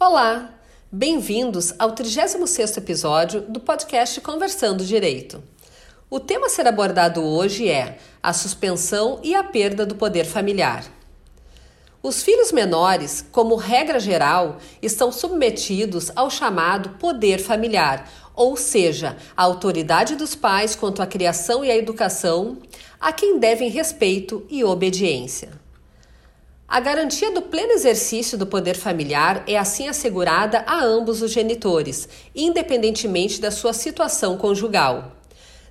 Olá, bem-vindos ao 36º episódio do podcast Conversando Direito. O tema a ser abordado hoje é a suspensão e a perda do poder familiar. Os filhos menores, como regra geral, estão submetidos ao chamado poder familiar, ou seja, a autoridade dos pais quanto à criação e à educação, a quem devem respeito e obediência. A garantia do pleno exercício do poder familiar é assim assegurada a ambos os genitores, independentemente da sua situação conjugal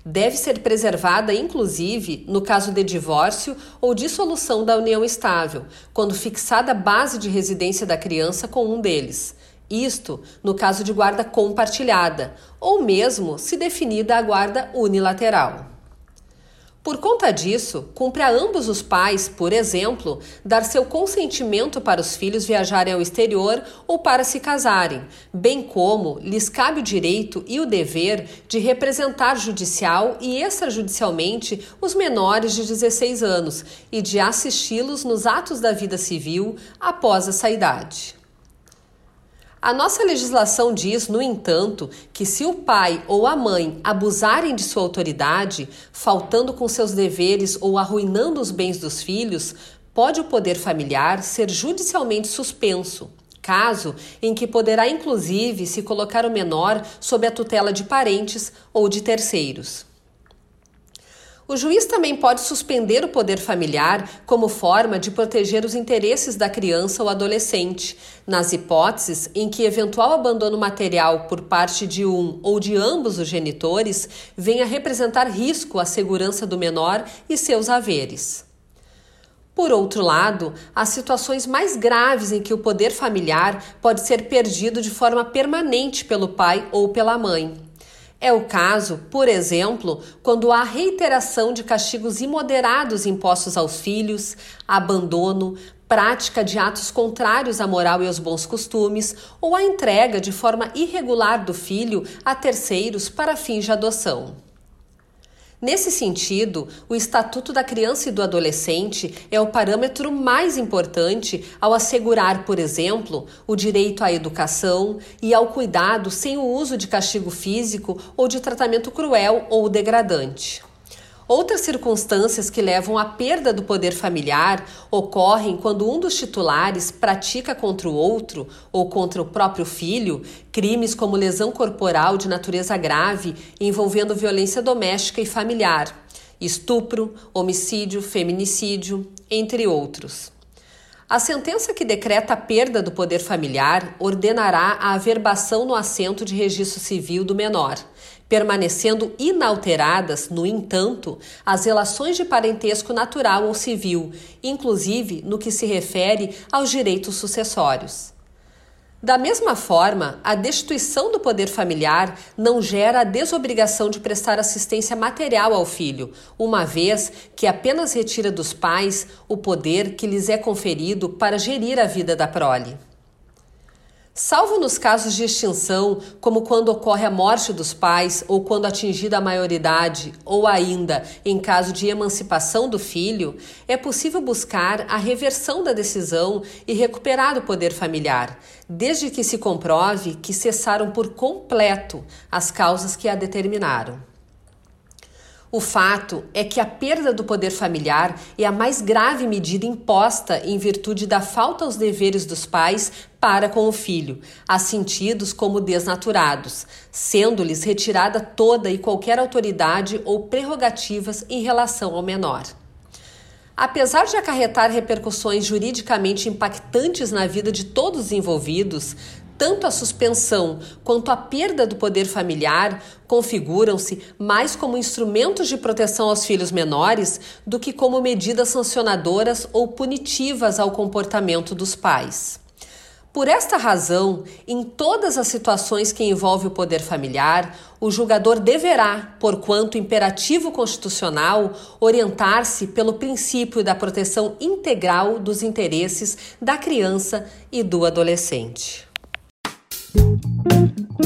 deve ser preservada, inclusive, no caso de divórcio ou dissolução da união estável, quando fixada a base de residência da criança com um deles. Isto no caso de guarda compartilhada, ou mesmo se definida a guarda unilateral. Por conta disso, cumpre a ambos os pais, por exemplo, dar seu consentimento para os filhos viajarem ao exterior ou para se casarem, bem como lhes cabe o direito e o dever de representar judicial e extrajudicialmente os menores de 16 anos e de assisti-los nos atos da vida civil após essa idade. A nossa legislação diz, no entanto, que se o pai ou a mãe abusarem de sua autoridade, faltando com seus deveres ou arruinando os bens dos filhos, pode o poder familiar ser judicialmente suspenso, caso em que poderá inclusive se colocar o menor sob a tutela de parentes ou de terceiros. O juiz também pode suspender o poder familiar como forma de proteger os interesses da criança ou adolescente, nas hipóteses em que eventual abandono material por parte de um ou de ambos os genitores venha representar risco à segurança do menor e seus haveres. Por outro lado, há situações mais graves em que o poder familiar pode ser perdido de forma permanente pelo pai ou pela mãe. É o caso, por exemplo, quando há reiteração de castigos imoderados impostos aos filhos, abandono, prática de atos contrários à moral e aos bons costumes ou a entrega de forma irregular do filho a terceiros para fins de adoção. Nesse sentido, o Estatuto da Criança e do Adolescente é o parâmetro mais importante ao assegurar, por exemplo, o direito à educação e ao cuidado sem o uso de castigo físico ou de tratamento cruel ou degradante. Outras circunstâncias que levam à perda do poder familiar ocorrem quando um dos titulares pratica contra o outro ou contra o próprio filho crimes como lesão corporal de natureza grave envolvendo violência doméstica e familiar, estupro, homicídio, feminicídio, entre outros. A sentença que decreta a perda do poder familiar ordenará a averbação no assento de registro civil do menor permanecendo inalteradas, no entanto, as relações de parentesco natural ou civil, inclusive no que se refere aos direitos sucessórios. Da mesma forma, a destituição do poder familiar não gera a desobrigação de prestar assistência material ao filho, uma vez que apenas retira dos pais o poder que lhes é conferido para gerir a vida da prole. Salvo nos casos de extinção, como quando ocorre a morte dos pais ou quando atingida a maioridade, ou ainda em caso de emancipação do filho, é possível buscar a reversão da decisão e recuperar o poder familiar, desde que se comprove que cessaram por completo as causas que a determinaram. O fato é que a perda do poder familiar é a mais grave medida imposta em virtude da falta aos deveres dos pais para com o filho, assentidos como desnaturados, sendo-lhes retirada toda e qualquer autoridade ou prerrogativas em relação ao menor. Apesar de acarretar repercussões juridicamente impactantes na vida de todos os envolvidos, tanto a suspensão quanto a perda do poder familiar configuram-se mais como instrumentos de proteção aos filhos menores do que como medidas sancionadoras ou punitivas ao comportamento dos pais. Por esta razão, em todas as situações que envolvem o poder familiar, o julgador deverá, porquanto imperativo constitucional, orientar-se pelo princípio da proteção integral dos interesses da criança e do adolescente. Thank you.